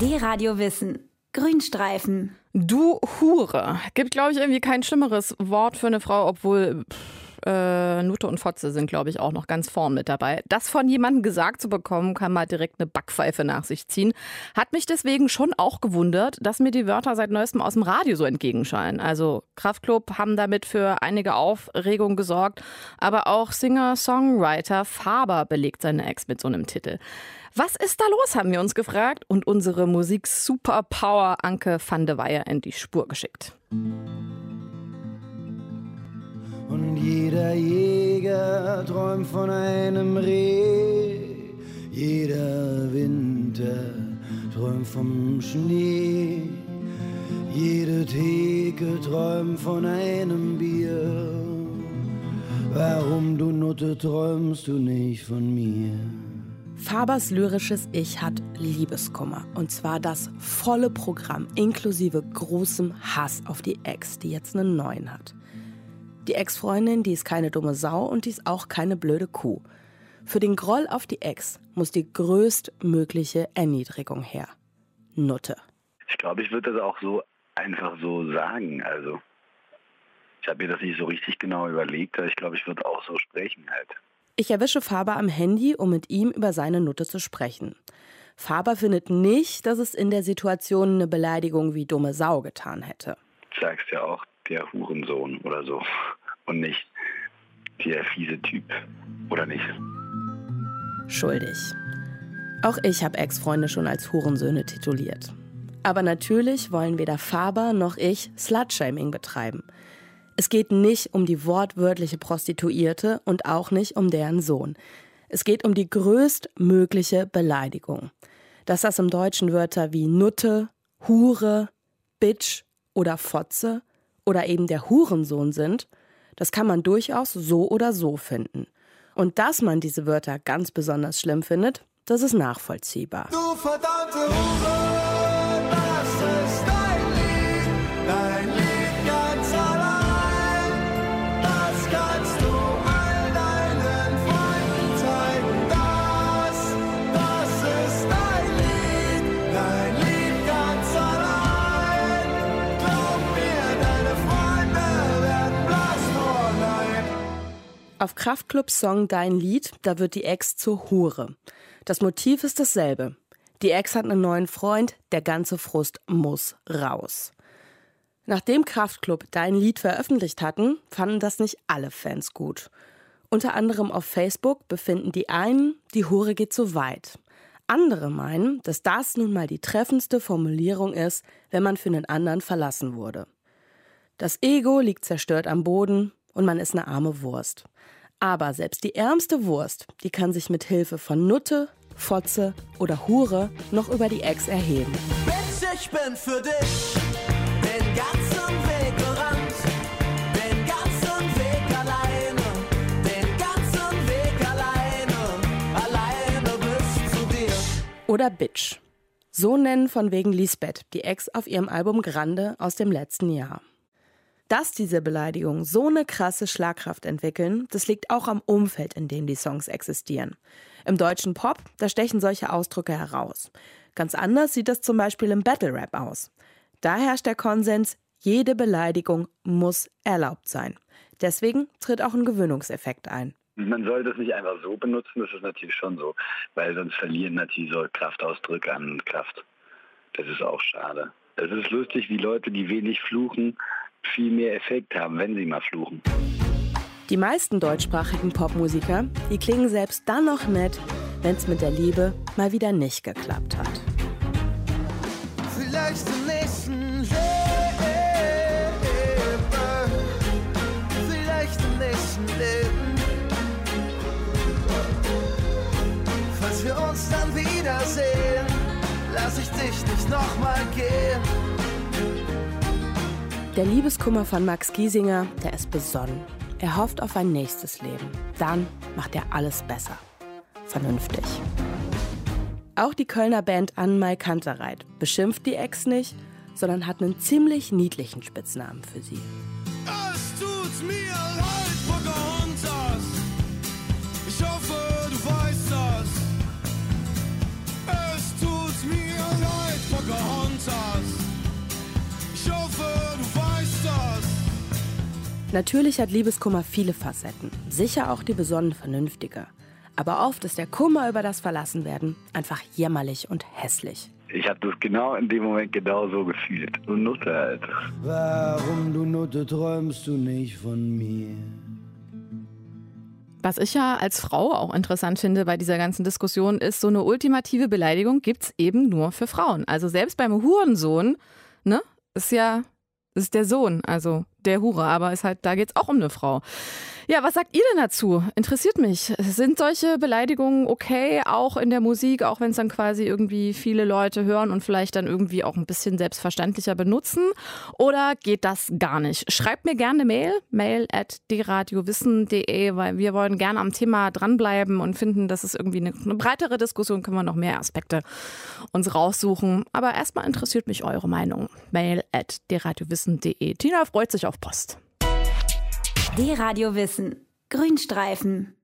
D-Radio Wissen. Grünstreifen. Du Hure. Gibt, glaube ich, irgendwie kein schlimmeres Wort für eine Frau, obwohl pff, äh, Nutte und Fotze sind, glaube ich, auch noch ganz vorn mit dabei. Das von jemandem gesagt zu bekommen, kann mal direkt eine Backpfeife nach sich ziehen. Hat mich deswegen schon auch gewundert, dass mir die Wörter seit neuestem aus dem Radio so entgegenscheinen. Also Kraftklub haben damit für einige Aufregung gesorgt, aber auch Singer-Songwriter Faber belegt seine Ex mit so einem Titel. Was ist da los, haben wir uns gefragt und unsere Musik-Superpower Anke van de Weyer in die Spur geschickt. Jeder Jäger träumt von einem Reh, jeder Winter träumt vom Schnee, jede Theke träumt von einem Bier. Warum, du Nutte, träumst du nicht von mir? Fabers lyrisches Ich hat Liebeskummer. Und zwar das volle Programm, inklusive großem Hass auf die Ex, die jetzt einen neuen hat. Die Ex-Freundin, die ist keine dumme Sau und die ist auch keine blöde Kuh. Für den Groll auf die Ex muss die größtmögliche Erniedrigung her. Nutte. Ich glaube, ich würde das auch so einfach so sagen. Also, ich habe mir das nicht so richtig genau überlegt, aber ich glaube, ich würde auch so sprechen halt. Ich erwische Faber am Handy, um mit ihm über seine Nutte zu sprechen. Faber findet nicht, dass es in der Situation eine Beleidigung wie dumme Sau getan hätte. Du sagst ja auch der Hurensohn oder so und nicht der fiese Typ oder nicht. Schuldig. Auch ich habe Ex-Freunde schon als Hurensöhne tituliert. Aber natürlich wollen weder Faber noch ich Slutshaming betreiben. Es geht nicht um die wortwörtliche Prostituierte und auch nicht um deren Sohn. Es geht um die größtmögliche Beleidigung. Dass das im Deutschen Wörter wie Nutte, Hure, Bitch oder Fotze oder eben der Hurensohn sind, das kann man durchaus so oder so finden. Und dass man diese Wörter ganz besonders schlimm findet, das ist nachvollziehbar. Du verdammte Hure, Auf Kraftklubs Song Dein Lied, da wird die Ex zur Hure. Das Motiv ist dasselbe. Die Ex hat einen neuen Freund, der ganze Frust muss raus. Nachdem Kraftklub Dein Lied veröffentlicht hatten, fanden das nicht alle Fans gut. Unter anderem auf Facebook befinden die einen, die Hure geht zu weit. Andere meinen, dass das nun mal die treffendste Formulierung ist, wenn man für einen anderen verlassen wurde. Das Ego liegt zerstört am Boden und man ist eine arme Wurst. Aber selbst die ärmste Wurst, die kann sich mit Hilfe von Nutte, Fotze oder Hure noch über die Ex erheben. Bitch, ich bin für dich den ganzen Weg gerannt. Den ganzen Weg alleine. Den ganzen Weg alleine. Alleine bis zu dir. Oder Bitch. So nennen von wegen Lisbeth die Ex auf ihrem Album Grande aus dem letzten Jahr. Dass diese Beleidigungen so eine krasse Schlagkraft entwickeln, das liegt auch am Umfeld, in dem die Songs existieren. Im deutschen Pop, da stechen solche Ausdrücke heraus. Ganz anders sieht das zum Beispiel im Battle Rap aus. Da herrscht der Konsens, jede Beleidigung muss erlaubt sein. Deswegen tritt auch ein Gewöhnungseffekt ein. Man soll das nicht einfach so benutzen, das ist natürlich schon so, weil sonst verlieren natürlich so Kraftausdrücke an Kraft. Das ist auch schade. Es ist lustig, wie Leute, die wenig fluchen, viel mehr Effekt haben, wenn sie mal fluchen. Die meisten deutschsprachigen Popmusiker, die klingen selbst dann noch nett, wenn es mit der Liebe mal wieder nicht geklappt hat. Vielleicht im nächsten Leben. Vielleicht im nächsten Leben. Falls wir uns dann wiedersehen, lass ich dich nicht nochmal gehen. Der Liebeskummer von Max Giesinger, der ist besonnen. Er hofft auf ein nächstes Leben. Dann macht er alles besser. Vernünftig. Auch die Kölner Band Anmai Kantereit beschimpft die Ex nicht, sondern hat einen ziemlich niedlichen Spitznamen für sie. Es tut mir leid, Pocahontas. Natürlich hat Liebeskummer viele Facetten, sicher auch die besonnen vernünftige. Aber oft ist der Kummer über das Verlassenwerden einfach jämmerlich und hässlich. Ich habe das genau in dem Moment genau so gefühlt. Und Nutte halt. Warum, du Nutte, träumst du nicht von mir? Was ich ja als Frau auch interessant finde bei dieser ganzen Diskussion ist, so eine ultimative Beleidigung gibt's eben nur für Frauen. Also selbst beim Hurensohn, ne, ist ja, ist der Sohn, also der Hure, aber ist halt, da geht's auch um eine Frau. Ja, was sagt ihr denn dazu? Interessiert mich. Sind solche Beleidigungen okay, auch in der Musik, auch wenn es dann quasi irgendwie viele Leute hören und vielleicht dann irgendwie auch ein bisschen selbstverständlicher benutzen? Oder geht das gar nicht? Schreibt mir gerne eine Mail, mail at dradiowissen.de, weil wir wollen gerne am Thema dranbleiben und finden, dass es irgendwie eine, eine breitere Diskussion, können wir noch mehr Aspekte uns raussuchen. Aber erstmal interessiert mich eure Meinung. Mail at dradiowissen.de. Tina freut sich auf Post. Die Radio Wissen. Grünstreifen.